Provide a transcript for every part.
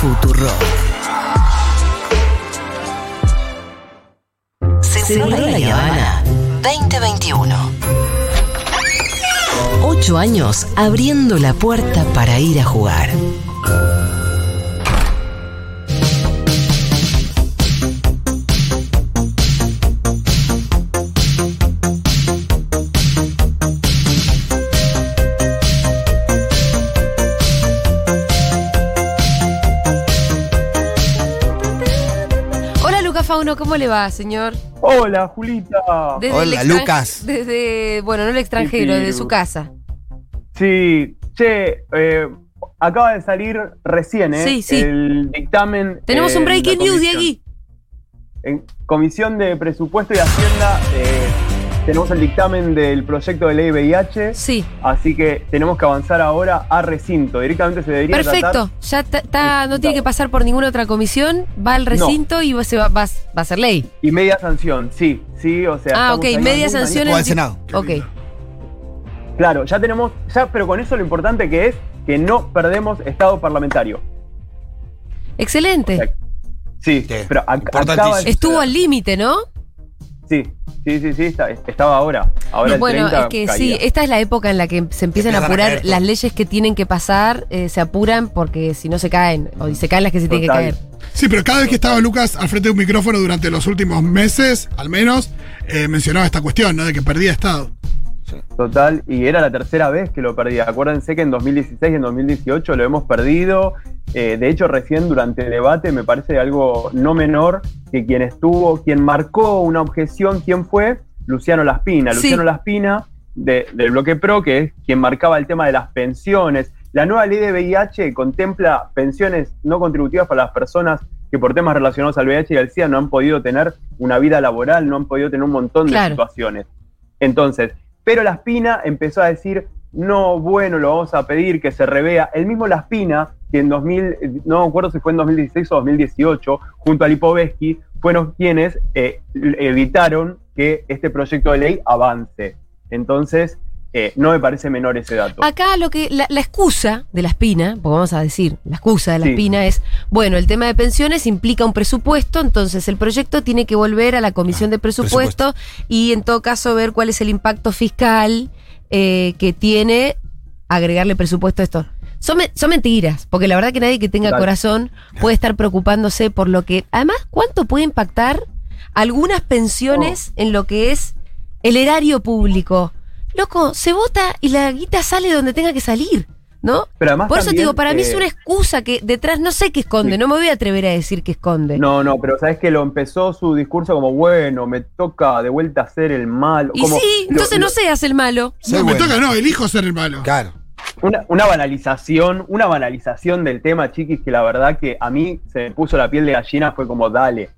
Futuro. Seguro La Habana 2021. Ocho años abriendo la puerta para ir a jugar. ¿Cómo le va, señor? Hola, Julita. Desde Hola, Lucas. Desde, bueno, no el extranjero, Sí, sí, desde su casa. Sí, che, eh, acaba de salir recién, ¿eh? Sí, sí. El dictamen. Tenemos eh, un la breaking news. Diegui. En Comisión de Presupuesto y Hacienda eh, tenemos el dictamen del proyecto de ley VIH, Sí, así que tenemos que avanzar ahora a recinto. Directamente se debería tratar. perfecto. Ya ta- ta- no tiene que pasar por ninguna otra comisión, va al recinto y va, se va, va- va a ser ley. Y media sanción, sí, sí, o sea. Ah, ok, media sanción en al Senado. Ok. Claro, ya tenemos, ya, pero con eso lo importante que es que no perdemos estado parlamentario. Excelente. Sí, Sí, pero ac- acaba de Estuvo al límite, ¿no? Sí, sí, sí, sí, está- estaba ahora. Ahora el bueno, 30 es que caía. sí, esta es la época en la que se empiezan a Empiezan a apurar las leyes que tienen que pasar, eh, se apuran porque si no se caen, o se caen las que se tienen que caer. Sí, pero cada vez que estaba Lucas al frente de un micrófono durante los últimos meses, al menos, eh, mencionaba esta cuestión, ¿no? De que perdía Estado. Total, y era la tercera vez que lo perdía. Acuérdense que en 2016 y en 2018 lo hemos perdido. Eh, de hecho, recién durante el debate me parece algo no menor que quien estuvo, quien marcó una objeción, ¿quién fue? Luciano Laspina. Sí. Luciano Laspina de- del bloque PRO, que es quien marcaba el tema de las pensiones. La nueva ley de VIH contempla pensiones no contributivas para las personas que por temas relacionados al VIH y al SIDA no han podido tener una vida laboral, no han podido tener un montón de Claro. situaciones. Entonces, pero Laspina empezó a decir, no, bueno, lo vamos a pedir que se revea. El mismo Laspina, que en 2000, no me acuerdo si fue en 2016 o 2018, junto a Lipovetsky, fueron quienes eh, evitaron que este proyecto de ley avance. Entonces, eh, no me parece menor ese dato. Acá lo que la, la excusa de la espina, porque vamos a decir, la excusa de la Sí. espina es, bueno, el tema de pensiones implica un presupuesto, entonces el proyecto tiene que volver a la comisión de presupuesto, y en todo caso ver cuál es el impacto fiscal eh, que tiene agregarle presupuesto a esto. Son, me- son mentiras, porque la verdad que nadie que tenga corazón puede estar preocupándose por lo que, además, ¿cuánto puede impactar algunas pensiones Oh. en lo que es el erario público? Loco, se vota y la guita sale donde tenga que salir, ¿no? Pero además Por eso te digo, para mí es eh, una excusa que detrás no sé qué esconde, Sí. no me voy a atrever a decir que esconde. No, no, pero sabes que lo empezó su discurso como, bueno, me toca de vuelta hacer el mal. y como- sí, lo- entonces lo- no seas el malo. Sí, no, me bueno. toca, no, elijo ser el malo. Claro. Una, una banalización, una banalización del tema, chiquis, que la verdad que a mí se me puso la piel de gallina, fue como, dale,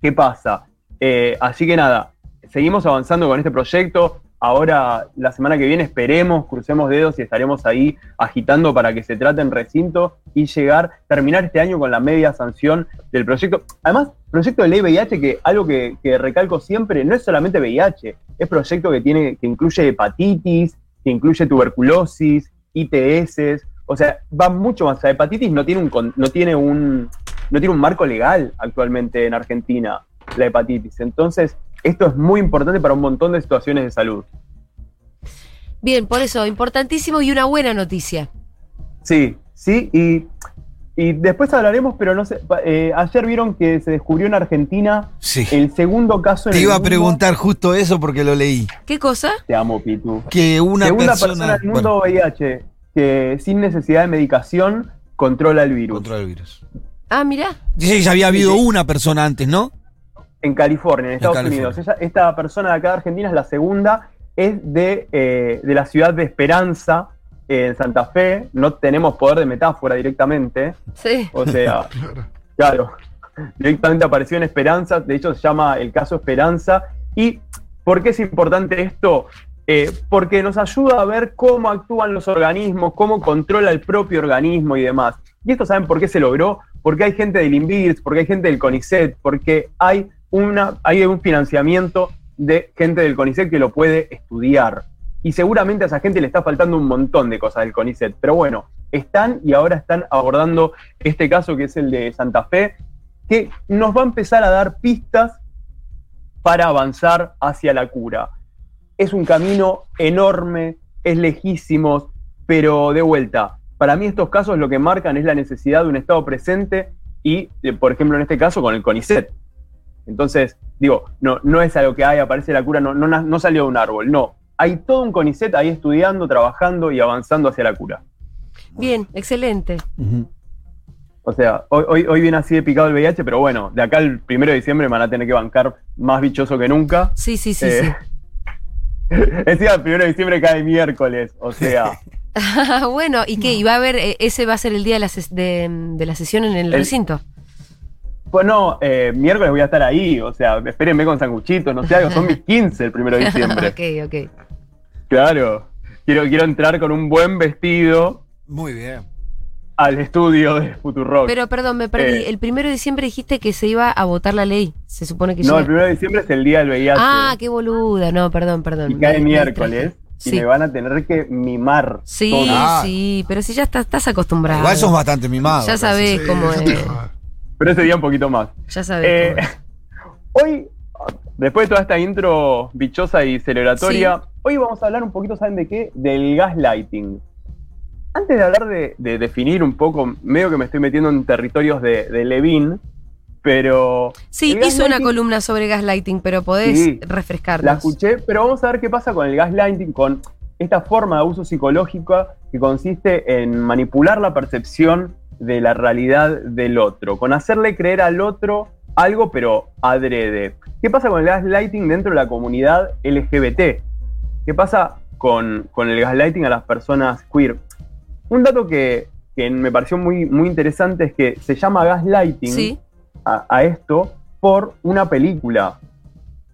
¿qué pasa? Eh, así que nada, seguimos avanzando con este proyecto. Ahora, la semana que viene, esperemos, crucemos dedos y estaremos ahí agitando para que se trate en recinto y llegar, terminar este año con la media sanción del proyecto. Además, proyecto de ley VIH, que algo que, recalco siempre, no es solamente VIH, es proyecto que, tiene, que incluye hepatitis, que incluye tuberculosis, ITS, o sea, va mucho más. La hepatitis no tiene un, no tiene un, no tiene un marco legal actualmente en Argentina, la hepatitis. Entonces, esto es muy importante para un montón de situaciones de salud. Bien, por eso, importantísimo y una buena noticia. Sí, sí, y, y después hablaremos, pero no sé, eh, ayer vieron que se descubrió en Argentina Sí. el segundo caso en Te el iba a mundo- preguntar justo eso porque lo leí. ¿Qué cosa? Te amo, Pitu. Que una Segunda persona. persona del bueno, mundo VIH que sin necesidad de medicación controla el virus. controla el virus. Ah, mirá. Dice que ya había habido Sí, sí. una persona antes, ¿no? En California, en Estados California. Unidos. Ella- esta persona de acá de Argentina es la segunda, es de, eh, de la ciudad de Esperanza, eh, en Santa Fe. No tenemos poder de metáfora directamente. Sí. O sea, Claro. claro, directamente apareció en Esperanza. De hecho, se llama el caso Esperanza. ¿Y por qué es importante esto? Eh, porque nos ayuda a ver cómo actúan los organismos, cómo controla el propio organismo y demás. ¿Y esto saben por qué se logró? Porque hay gente del INVIRS, porque hay gente del CONICET, porque hay, una, hay un financiamiento de gente del CONICET que lo puede estudiar. Y seguramente a esa gente le está faltando un montón de cosas del CONICET. Pero bueno, están y ahora están abordando este caso que es el de Santa Fe, que nos va a empezar a dar pistas para avanzar hacia la cura. Es un camino enorme, es lejísimo, pero de vuelta, para mí estos casos lo que marcan es la necesidad de un Estado presente y, eh, por ejemplo, en este caso con el CONICET. Entonces, digo, no, no es algo que hay, aparece la cura, no, no, no salió de un árbol, no. Hay todo un CONICET ahí estudiando, trabajando y avanzando hacia la cura. Bien, excelente. O sea, hoy, hoy, hoy viene así de picado el VIH, pero bueno, de acá al primero de diciembre me van a tener que bancar más bichoso que nunca. Sí, sí, sí, Eh, Encima, el primero de diciembre cae miércoles, o sea, sí. bueno, ¿y qué? ¿Y va a haber, eh, ese va a ser el día de la, ses- de, de la sesión en el, El- recinto? Pues no, eh, miércoles voy a estar ahí, o sea, espérenme con sanguchitos, no sé, algo, son mis 15 el primero de diciembre. ok, ok. Claro, quiero, quiero entrar con un buen vestido Muy bien. al estudio de Futurock. Pero perdón, me perdí. Eh. el primero de diciembre dijiste que se iba a votar la ley. Se supone que no, el primero de diciembre es el día del VIH. Ah, qué boluda. No, perdón, perdón. y cae miércoles. Y Sí. me van a tener que mimar. Sí, todo. Ah. sí, pero si ya estás, estás acostumbrado. Igual sos bastante mimado. Ya sabés. Sí, cómo es. Pero ese día un poquito más. Ya sabes. Eh, hoy, después de toda esta intro bichosa y celebratoria, hoy vamos a hablar un poquito, ¿saben de qué? Del gaslighting. Antes de hablar de, de definir un poco, medio que me estoy metiendo en territorios de, de Levin, pero Sí, hizo una columna sobre gaslighting, pero podés Sí, refrescarnos. la escuché, pero vamos a ver qué pasa con el gaslighting, con esta forma de abuso psicológico que consiste en manipular la percepción de la realidad del otro, con hacerle creer al otro algo pero adrede. ¿Qué pasa con el gaslighting dentro de la comunidad LGBT? ¿Qué pasa con, con el gaslighting a las personas queer? Un dato que, que me pareció muy, muy interesante es que se llama gaslighting Sí, a, a esto por una película,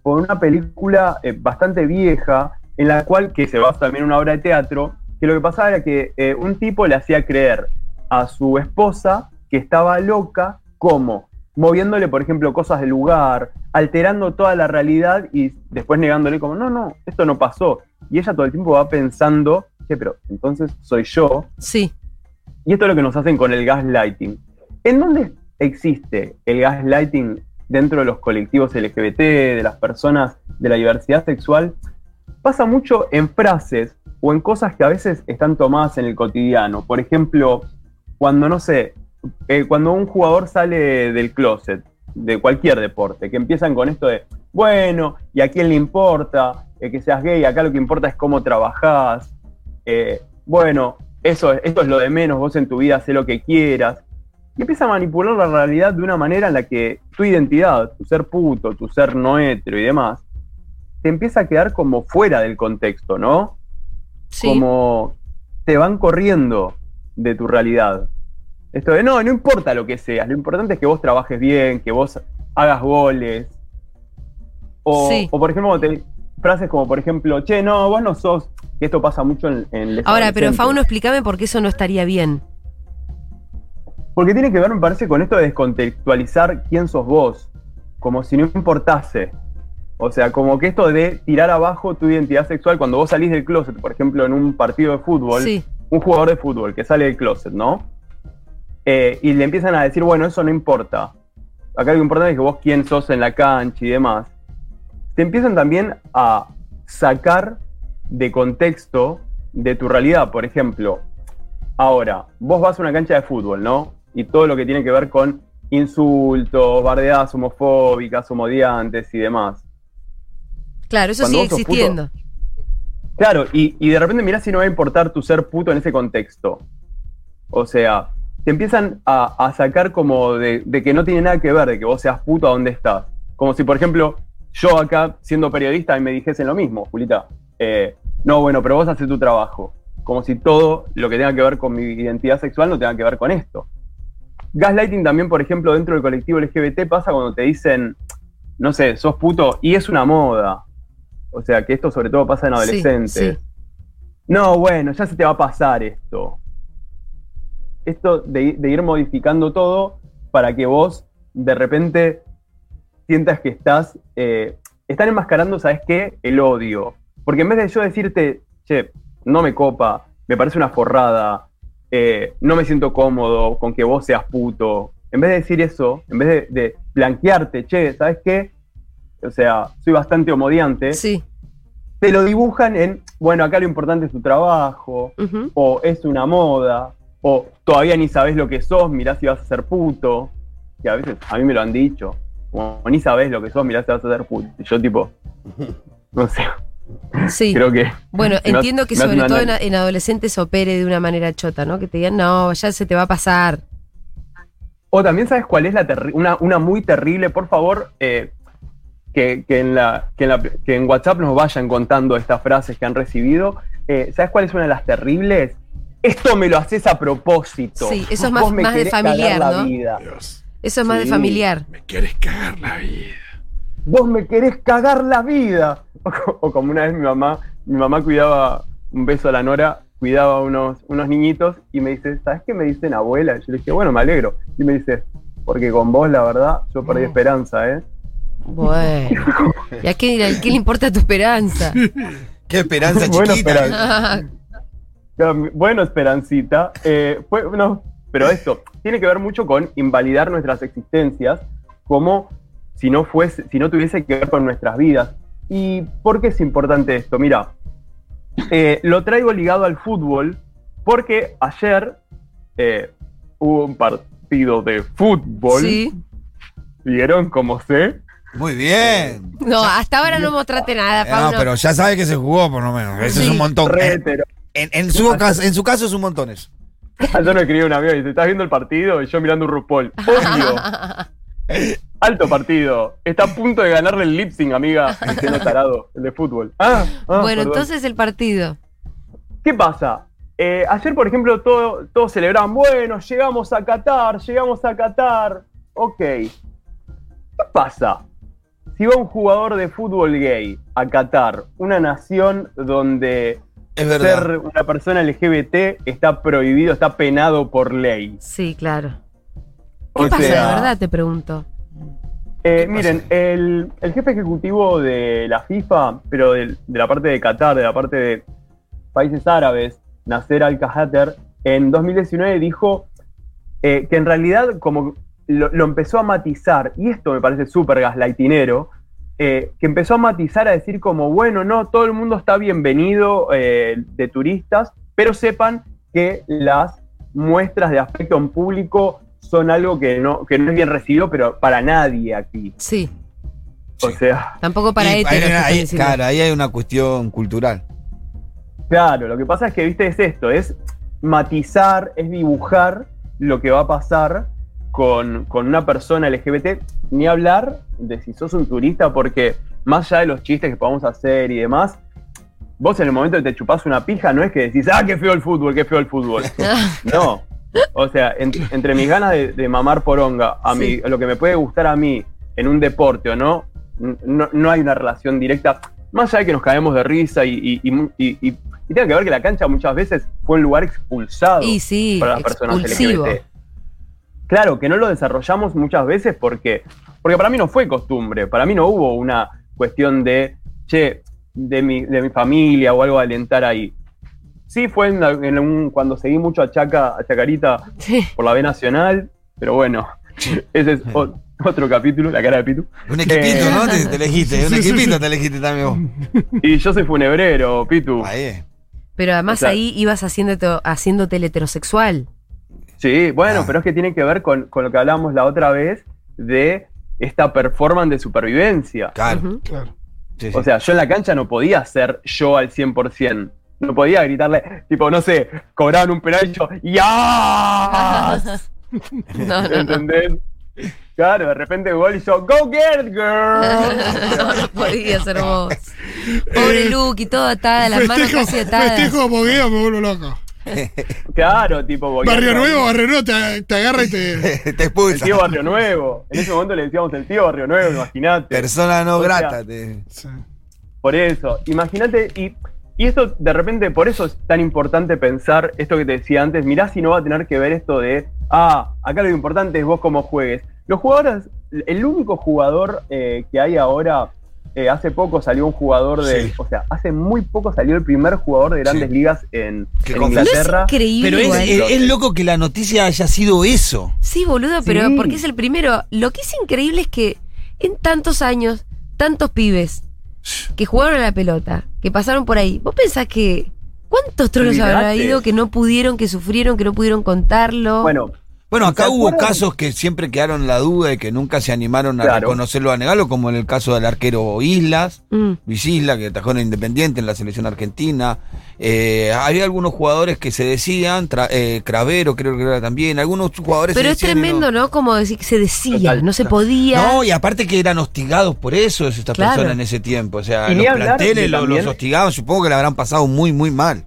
por una película eh, bastante vieja, en la cual, que se basa también en una obra de teatro, que lo que pasaba era que eh, un tipo le hacía creer a su esposa que estaba loca, como moviéndole, por ejemplo, cosas del lugar, alterando toda la realidad y después negándole como, no, no, esto no pasó. Y ella todo el tiempo va pensando, che, pero entonces soy yo, sí. y esto es lo que nos hacen con el gaslighting. ¿En dónde existe el gaslighting dentro de los colectivos LGBT, de las personas de la diversidad sexual? Pasa mucho en frases o en cosas que a veces están tomadas en el cotidiano. Por ejemplo, cuando, no sé, eh, cuando un jugador sale del closet, de cualquier deporte, que empiezan con esto de, bueno, ¿y a quién le importa eh, que seas gay? Acá lo que importa es cómo trabajás. Eh, bueno, eso, esto es lo de menos, vos en tu vida haz lo que quieras. Y empieza a manipular la realidad de una manera en la que tu identidad, tu ser puto, tu ser no hetero y demás, te empieza a quedar como fuera del contexto, ¿no? Sí. Como te van corriendo de tu realidad. Esto de no, no importa lo que seas, lo importante es que vos trabajes bien, que vos hagas goles. O, Sí. o por ejemplo, te- frases como por ejemplo, che, no, vos no sos, que esto pasa mucho en, en Ahora, pero. Fauno, explícame por qué eso no estaría bien. Porque tiene que ver, me parece, con esto de descontextualizar quién sos vos, como si no importase. O sea, como que esto de tirar abajo tu identidad sexual cuando vos salís del closet, por ejemplo, en un partido de fútbol, Sí, un jugador de fútbol que sale del closet, ¿no? Eh, y le empiezan a decir, bueno, eso no importa. Acá lo importante es que vos quién sos en la cancha y demás. Te empiezan también a sacar de contexto de tu realidad. Por ejemplo, ahora, vos vas a una cancha de fútbol, ¿no? Y todo lo que tiene que ver con insultos, bardeadas homofóbicas, homodiantes y demás. claro, eso Cuando sigue existiendo. Claro, y, y de repente mirá si no va a importar tu ser puto en ese contexto. O sea, te empiezan a, a sacar como de, de que no tiene nada que ver de que vos seas puto a dónde estás. Como si, por ejemplo, yo acá, siendo periodista, me dijesen lo mismo, Julita. eh, no, bueno, pero vos haces tu trabajo. Como si todo lo que tenga que ver con mi identidad sexual no tenga que ver con esto. Gaslighting también, por ejemplo, dentro del colectivo LGBT pasa cuando te dicen, no sé, sos puto y es una moda. O sea, que esto sobre todo pasa en Sí, adolescentes. sí. No, bueno, ya se te va a pasar esto. Esto de, de ir modificando todo para que vos de repente sientas que estás. eh, están enmascarando, ¿sabes qué? El odio. Porque en vez de yo decirte, che, no me copa, me parece una forrada, eh, no me siento cómodo con que vos seas puto. En vez de decir eso, en vez de, de blanquearte, che, ¿sabes qué? O sea, soy bastante homodiante. Sí. Te lo dibujan en, bueno, acá lo importante es tu trabajo, o es una moda, o todavía ni sabes lo que sos, mirá si vas a ser puto. Que a veces a mí me lo han dicho, como ni sabes lo que sos, mirá si vas a ser puto. Y yo tipo, no sé, Sí. creo que... Bueno, entiendo que sobre todo en, adolescentes opere de una manera chota, ¿no? Que te digan, no, ya se te va a pasar. O también sabes cuál es la una, una muy terrible, por favor, eh, que, que en la, que, en la- que en WhatsApp nos vayan contando estas frases que han recibido. Eh, ¿Sabes cuál es una de las terribles? Esto me lo haces a propósito. Sí, eso es Vos más- me más de querés familiar, cagar la ¿no? Eso es más de Sí. familiar. me quieres cagar la vida. Vos me querés cagar la vida. O, o como una vez mi mamá, mi mamá cuidaba, un beso a la Nora, cuidaba unos, unos niñitos y me dice, ¿sabes qué me dicen abuela? Y yo le dije, bueno, me alegro. Y me dice, porque con vos, la verdad, yo perdí No. esperanza, ¿eh? Bueno. ¿Y a qué, a qué le importa tu esperanza? Qué esperanza Bueno, chiquita. espera. Bueno, Esperancita. eh, fue, no, pero esto tiene que ver mucho con invalidar nuestras existencias como si no, fuese, si no tuviese que ver con nuestras vidas. ¿Y por qué es importante esto? Mira, eh, lo traigo ligado al fútbol porque ayer eh, hubo un partido de fútbol. Sí. ¿Vieron cómo sé? Muy bien. No, hasta ahora no mostraste nada, Eh, Pablo. No, pero ya sabe que se jugó por lo menos. Eso es un montón. En, en- en su, caso, en su caso es un montón eso. Ayer me escribió un amigo y dice, ¿estás viendo el partido? Y yo mirando un RuPaul. Obvio. Alto partido. Está a punto de ganarle el lip sync, amiga. Diciendo tarado, el de fútbol. Ah, ah, bueno, perdón. entonces el partido. ¿Qué pasa? Eh, ayer, por ejemplo, todo- todos celebraban, bueno, llegamos a Qatar, llegamos a Qatar. Ok. ¿Qué pasa? Si va un jugador de fútbol gay a Qatar, una nación donde Es ser una persona LGBT está prohibido, está penado por ley. Sí, claro. ¿Qué O pasa sea, de verdad? Te pregunto. Eh, ¿Qué miren, el, el jefe ejecutivo de la FIFA, pero de, la parte de Qatar, de la parte de países árabes, Nasser Al-Khater, en 2019 dijo eh, que en realidad como lo, lo empezó a matizar, y esto me parece súper gaslightinero, eh, que empezó a matizar a decir como, bueno, no, todo el mundo está bienvenido eh, de turistas, pero sepan que las muestras de afecto en público son algo que no, que no es bien recibido, pero para nadie aquí. Sí. O Sí. sea, Tampoco para diciendo. claro, ahí hay una cuestión cultural. claro, lo que pasa es que, viste, es esto, es matizar, es dibujar lo que va a pasar con, con una persona LGBT, ni hablar de si sos un turista, porque más allá de los chistes que podamos hacer y demás, vos en el momento que te chupás una pija, no es que decís, ah, qué feo el fútbol, qué feo el fútbol. No. O sea, en- entre mis ganas de, de mamar poronga, a, mí, Sí. lo que me puede gustar a mí en un deporte o no, no, no hay una relación directa. Más allá de que nos caemos de risa y, y, y, y- tiene que ver que la cancha muchas veces fue un lugar expulsado sí, para las personas. LGBT. Claro, que no lo desarrollamos muchas veces porque, porque para mí no fue costumbre, para mí no hubo una cuestión de, che, de mi, de mi familia o algo de alentar ahí. Sí fue en, en un- cuando seguí mucho a Chaca, a Chacarita Sí. por la B Nacional, pero bueno, ese es o- otro capítulo, la cara de Pitu. Un equipito, Eh, ¿no? Te, te elegiste. Un Sí, sí, equipito sí. te elegiste también vos. Y yo soy funebrero, Pitu. Ahí. Pero además O sea- ahí ibas haciéndote, haciéndote el heterosexual. Sí, bueno, Ah. pero es que tiene que ver con, con lo que hablábamos la otra vez de esta performance de supervivencia. Claro. Claro. Sí, sí. O sea, yo en la cancha no podía ser yo al 100%. No podía gritarle, tipo, no sé, cobraban un penal y yo, ¡Ya! No, no, no. ¿Entendés? Claro, de repente gol y yo, ¡Go get it, girl! No, no podía ser vos. Pobre Luke y todo atada, las manos casi atadas. festejo bogueo, me vuelvo loco. Claro, tipo, voy Barrio Nuevo, Barrio Nuevo te, te agarra y te. te El expulsa. tío Barrio Nuevo. En ese momento le decíamos el tío Barrio Nuevo, imagínate. Persona no O sea, grata. te-. Por eso, imagínate, y, y esto de repente, por eso es tan importante pensar esto que te decía antes, mirá si no va a tener que ver esto de, ah, acá lo importante es vos cómo juegues. Los jugadores, el único jugador eh, que hay ahora eh, hace poco salió un jugador de. Sí. O sea, hace muy poco salió el primer jugador de grandes Sí. ligas en, confesó. No es Inglaterra. increíble Pero es, igual. es- es loco que la noticia haya sido eso. Sí, boludo, pero Sí. porque es el primero. Lo que es increíble es que en tantos años, tantos pibes que jugaron a la pelota, que pasaron por ahí, ¿vos pensás que cuántos trolos habrá ido que no pudieron, que sufrieron, que no pudieron contarlo? Bueno, Bueno, acá ¿Se hubo acuerdan? casos que siempre quedaron en la duda y que nunca se animaron a Claro. reconocerlo, a negarlo, como en el caso del arquero Islas, Mm. Luis Isla, que atajó en Independiente en la selección argentina. Eh, había algunos jugadores que se decían, tra- eh, Cravero creo que era también, algunos jugadores Pero se es decían tremendo, ¿no? Como decir que se decía, Total. no se podía. No, y aparte que eran hostigados por eso estas Claro. personas en ese tiempo. O sea, los planteles los, también- hostigaban, supongo que le habrán pasado muy, muy mal.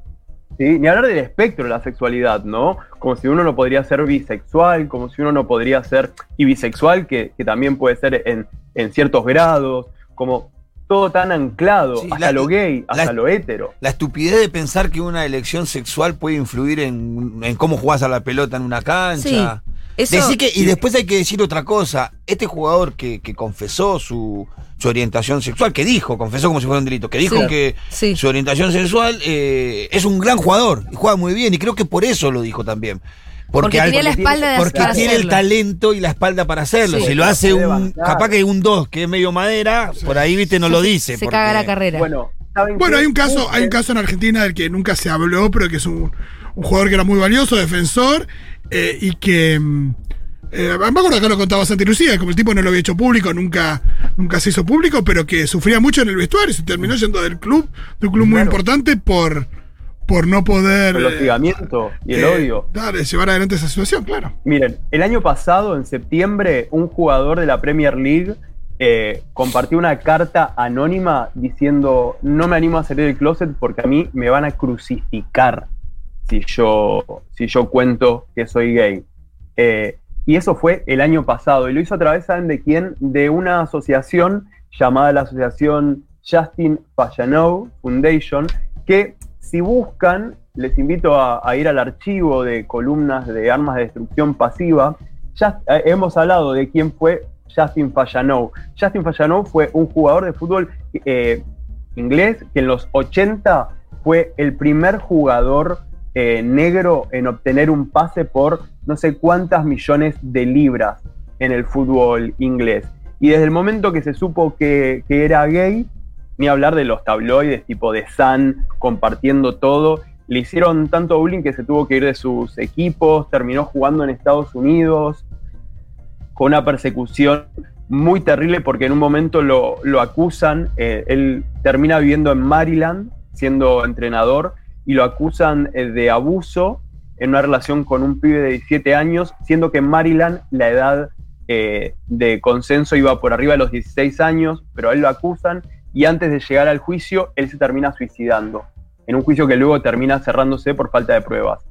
Sí, ni hablar del espectro de la sexualidad, ¿no? Como si uno no podría ser bisexual, como si uno no podría ser y bisexual, que, que también puede ser en, en ciertos grados, como todo tan anclado, Sí, hasta la- lo gay, hasta la- lo hetero. La estupidez de pensar que una elección sexual puede influir en, en cómo jugás a la pelota en una cancha. Sí, eso. Decir que, y después hay que decir otra cosa. Este jugador que, que confesó su, su orientación sexual, que dijo, confesó como si fuera un delito, que dijo Sí, que sí. su orientación sexual eh, es un gran jugador y juega muy bien. Y creo que por eso lo dijo también. porque, tenía la espalda de porque tiene el talento y la espalda para hacerlo. Sí. Si lo hace un, capaz que un 2, que es medio madera, por ahí, viste, no lo dice. Se porque- caga la carrera. Bueno, ¿saben Bueno, hay un caso, hay un caso en Argentina del que nunca se habló, pero que es un, un jugador que era muy valioso, defensor, eh, y que. mm, eh, me acuerdo acá lo contaba Santi Lucía, como el tipo no lo había hecho público, nunca, nunca se hizo público, pero que sufría mucho en el vestuario, se terminó yendo del club, de un club muy importante por, por no poder. El eh, hostigamiento y el eh, odio. Dale, llevar adelante esa situación, claro. Miren, el año pasado, en septiembre, un jugador de la Premier League eh, compartió una carta anónima diciendo no me animo a salir del closet porque a mí me van a crucificar si yo, si yo cuento que soy gay. Eh, y eso fue el año pasado. Y lo hizo a través, ¿saben de quién? De una asociación llamada la Asociación Justin Fajanou Foundation, que si buscan, les invito a, ir al archivo de columnas de armas de destrucción pasiva. Ya eh, hemos hablado de quién fue Justin Fajanou. Justin Fajanou fue un jugador de fútbol eh, inglés que en los 80 fue el primer jugador eh, negro en obtener un pase por no sé cuántas millones de libras en el fútbol inglés. Y desde el momento que se supo que, era gay, ni hablar de los tabloides tipo de Sun compartiendo todo, le hicieron tanto bullying que se tuvo que ir de sus equipos, terminó jugando en Estados Unidos, con una persecución muy terrible porque en un momento lo, lo acusan, eh, él termina viviendo en Maryland siendo entrenador y lo acusan eh, de abuso en una relación con un pibe de 17 años, siendo que en Maryland la edad eh, de consenso iba por arriba de los 16 años, pero a él lo acusan y antes de llegar al juicio él se termina suicidando, en un juicio que luego termina cerrándose por falta de pruebas.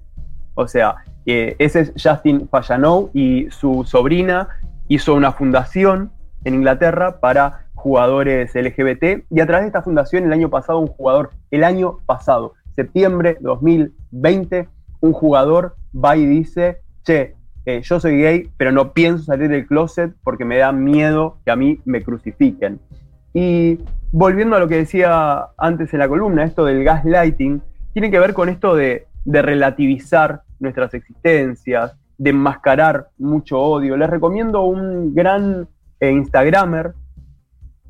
O sea, ese es Justin Fajanou y su sobrina hizo una fundación en Inglaterra para jugadores LGBT y a través de esta fundación el año pasado un jugador, el año pasado, septiembre 2020, un jugador va y dice, che, eh, yo soy gay, pero no pienso salir del closet porque me da miedo que a mí me crucifiquen. Y volviendo a lo que decía antes en la columna, esto del gaslighting, tiene que ver con esto de, de relativizar nuestras existencias, de enmascarar mucho odio. Les recomiendo un gran eh, Instagramer,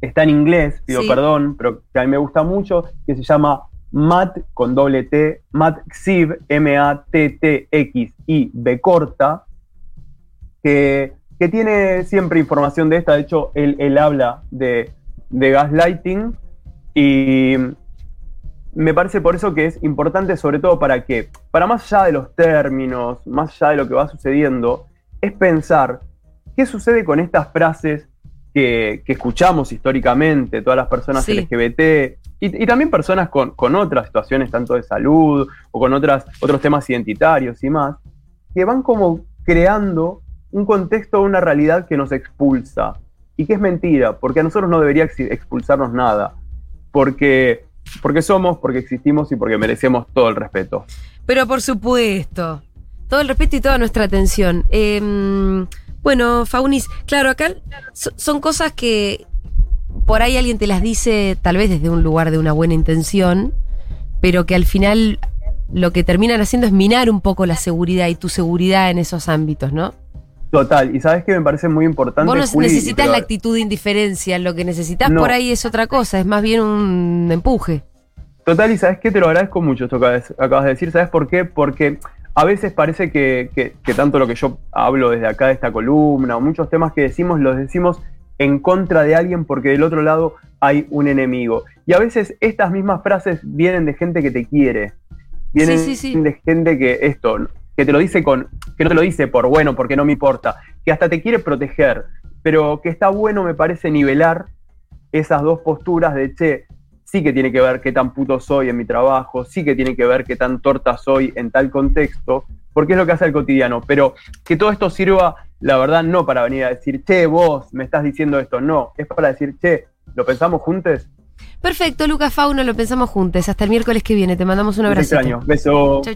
está en inglés, pido Sí. perdón, pero que a mí me gusta mucho, que se llama Matt con doble T, Matt Xiv, M-A-T-T-X-I, B corta, que, que tiene siempre información de esta. De hecho, él, él habla de, de gaslighting y me parece por eso que es importante, sobre todo para que, para más allá de los términos, más allá de lo que va sucediendo, es pensar qué sucede con estas frases que, que escuchamos históricamente, todas las personas Sí. LGBT y, y también personas con, con otras situaciones, tanto de salud o con otras, otros temas identitarios y más, que van como creando un contexto, una realidad que nos expulsa y que es mentira, porque a nosotros no debería ex- expulsarnos nada, porque, porque somos, porque existimos y porque merecemos todo el respeto. Pero por supuesto. Todo el respeto y toda nuestra atención. Eh, bueno, Faunis, claro, acá so- son cosas que por ahí alguien te las dice tal vez desde un lugar de una buena intención, pero que al final lo que terminan haciendo es minar un poco la seguridad y tu seguridad en esos ámbitos, ¿no? Total, y sabes que me parece muy importante. Vos no Juli, necesitas pero- la actitud de indiferencia, lo que necesitas No. por ahí es otra cosa, es más bien un empuje. Total, y sabes qué, te lo agradezco mucho esto que acabas de decir. ¿Sabes por qué? Porque a veces parece que, que- que tanto lo que yo hablo desde acá de esta columna, o muchos temas que decimos, los decimos en contra de alguien porque del otro lado hay un enemigo. Y a veces estas mismas frases vienen de gente que te quiere. Vienen Sí, sí, sí. de gente que esto, que te lo dice con, que no te lo dice por bueno, porque no me importa, que hasta te quiere proteger, pero que está bueno, me parece, nivelar esas dos posturas de, che, sí que tiene que ver qué tan puto soy en mi trabajo, sí que tiene que ver qué tan torta soy en tal contexto, porque es lo que hace el cotidiano, pero que todo esto sirva, la verdad, no para venir a decir, che, vos me estás diciendo esto, no, es para decir, che, ¿lo pensamos juntos? Perfecto, Lucas Fauno, lo pensamos juntos. Hasta el miércoles que viene, te mandamos un abrazo. Beso. Chau,